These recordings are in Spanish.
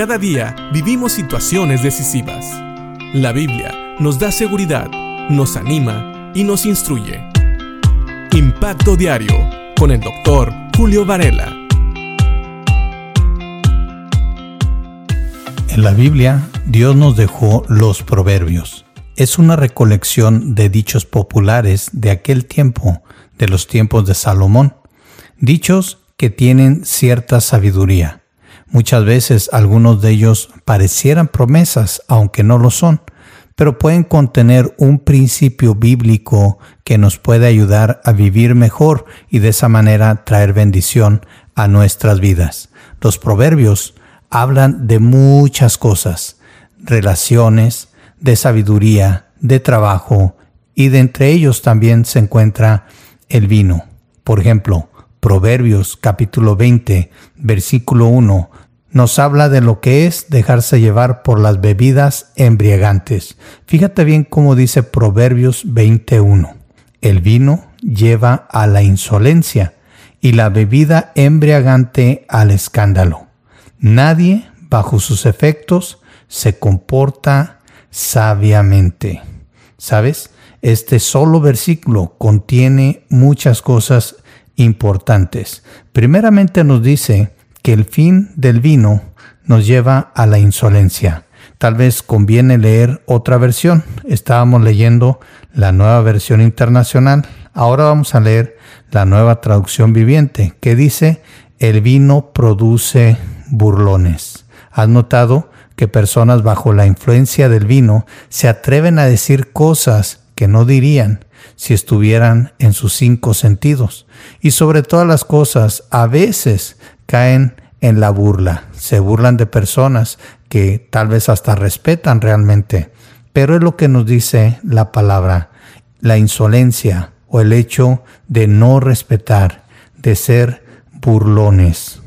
Cada día vivimos situaciones decisivas. La Biblia nos da seguridad, nos anima y nos instruye. Impacto Diario con el doctor Julio Varela. En la Biblia, Dios nos dejó los proverbios. Es una recolección de dichos populares de aquel tiempo, de los tiempos de Salomón. Dichos que tienen cierta sabiduría Muchas veces algunos de ellos parecieran promesas, aunque no lo son, pero pueden contener un principio bíblico que nos puede ayudar a vivir mejor y de esa manera traer bendición a nuestras vidas. Los proverbios hablan de muchas cosas, relaciones, de sabiduría, de trabajo, y de entre ellos también se encuentra el vino. Por ejemplo, Proverbios capítulo 20, versículo 1 nos habla de lo que es dejarse llevar por las bebidas embriagantes. Fíjate bien cómo dice Proverbios 21. El vino lleva a la insolencia y la bebida embriagante al escándalo. Nadie, bajo sus efectos, se comporta sabiamente. ¿Sabes? Este solo versículo contiene muchas cosas importantes. Primeramente nos dice que el fin del vino nos lleva a la insolencia. Tal vez conviene leer otra versión. Estábamos leyendo la nueva versión internacional. Ahora vamos a leer la nueva traducción viviente que dice, el vino produce burlones. ¿Has notado que personas bajo la influencia del vino se atreven a decir cosas que no dirían si estuvieran en sus cinco sentidos? Y sobre todas las cosas, a veces caen en la burla, se burlan de personas que tal vez hasta respetan realmente, pero es lo que nos dice la palabra, la insolencia o el hecho de no respetar, de ser burlones.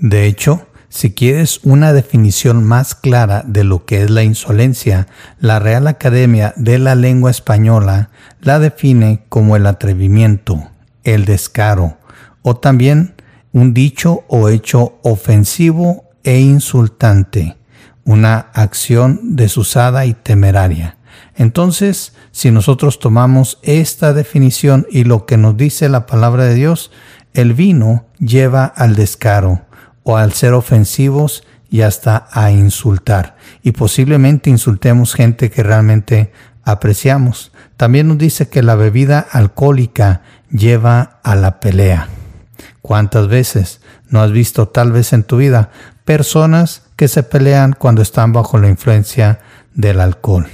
De hecho, si quieres una definición más clara de lo que es la insolencia, la Real Academia de la Lengua Española la define como el atrevimiento, el descaro o también un dicho o hecho ofensivo e insultante, una acción desusada y temeraria. Entonces, si nosotros tomamos esta definición y lo que nos dice la palabra de Dios, el vino lleva al descaro o al ser ofensivos y hasta a insultar. Y posiblemente insultemos gente que realmente apreciamos. También nos dice que la bebida alcohólica lleva a la pelea. ¿Cuántas veces no has visto tal vez en tu vida personas que se pelean cuando están bajo la influencia del alcohol?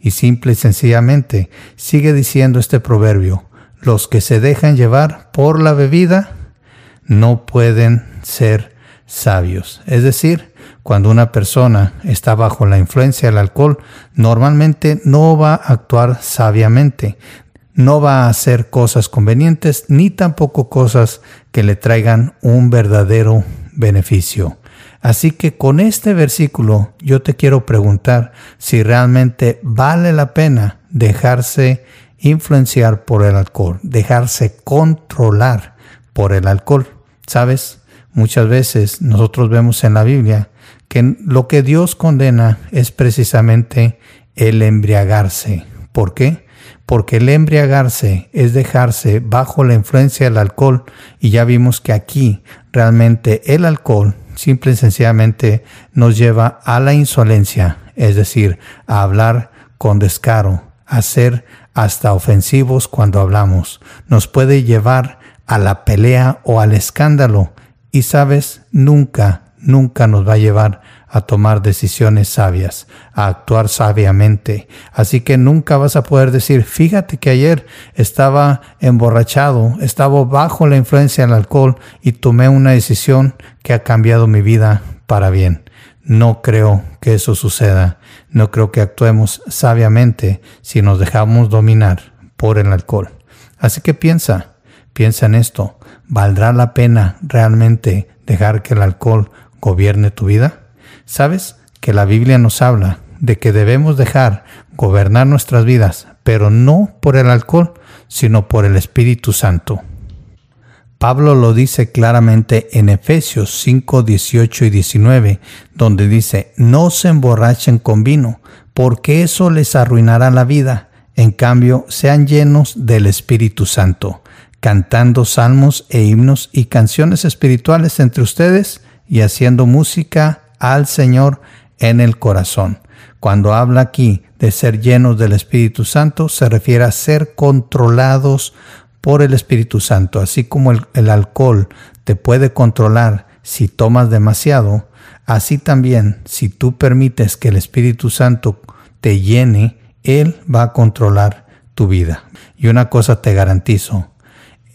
Y simple y sencillamente sigue diciendo este proverbio, los que se dejan llevar por la bebida no pueden ser sabios. Es decir, cuando una persona está bajo la influencia del alcohol, normalmente no va a actuar sabiamente, no va a hacer cosas convenientes ni tampoco cosas que le traigan un verdadero beneficio. Así que con este versículo yo te quiero preguntar si realmente vale la pena dejarse influenciar por el alcohol, dejarse controlar por el alcohol. ¿Sabes? Muchas veces nosotros vemos en la Biblia que lo que Dios condena es precisamente el embriagarse. ¿Por qué? Porque el embriagarse es dejarse bajo la influencia del alcohol. Y ya vimos que aquí realmente el alcohol simple y sencillamente nos lleva a la insolencia, es decir, a hablar con descaro, a ser hasta ofensivos cuando hablamos, nos puede llevar a la pelea o al escándalo. Y sabes, nunca, nunca nos va a llevar a tomar decisiones sabias, a actuar sabiamente. Así que nunca vas a poder decir, fíjate que ayer estaba emborrachado, estaba bajo la influencia del alcohol y tomé una decisión que ha cambiado mi vida para bien. No creo que eso suceda. No creo que actuemos sabiamente si nos dejamos dominar por el alcohol. Así que piensa, piensa en esto. ¿Valdrá la pena realmente dejar que el alcohol gobierne tu vida? ¿Sabes que la Biblia nos habla de que debemos dejar gobernar nuestras vidas, pero no por el alcohol, sino por el Espíritu Santo? Pablo lo dice claramente en Efesios 5, 18 y 19, donde dice, no se emborrachen con vino, porque eso les arruinará la vida. En cambio, sean llenos del Espíritu Santo, cantando salmos e himnos y canciones espirituales entre ustedes y haciendo música al Señor en el corazón. Cuando habla aquí de ser llenos del Espíritu Santo, se refiere a ser controlados por el Espíritu Santo, así como el, alcohol te puede controlar si tomas demasiado, así también si tú permites que el Espíritu Santo te llene, Él va a controlar tu vida. Y una cosa te garantizo,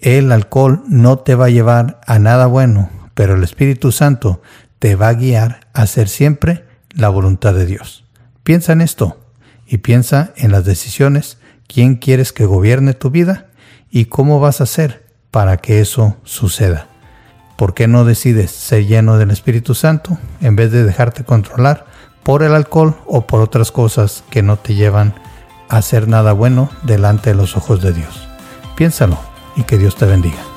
el alcohol no te va a llevar a nada bueno, pero el Espíritu Santo te va a guiar a hacer siempre la voluntad de Dios. Piensa en esto y piensa en las decisiones, quién quieres que gobierne tu vida y cómo vas a hacer para que eso suceda. ¿Por qué no decides ser lleno del Espíritu Santo en vez de dejarte controlar por el alcohol o por otras cosas que no te llevan a hacer nada bueno delante de los ojos de Dios? Piénsalo y que Dios te bendiga.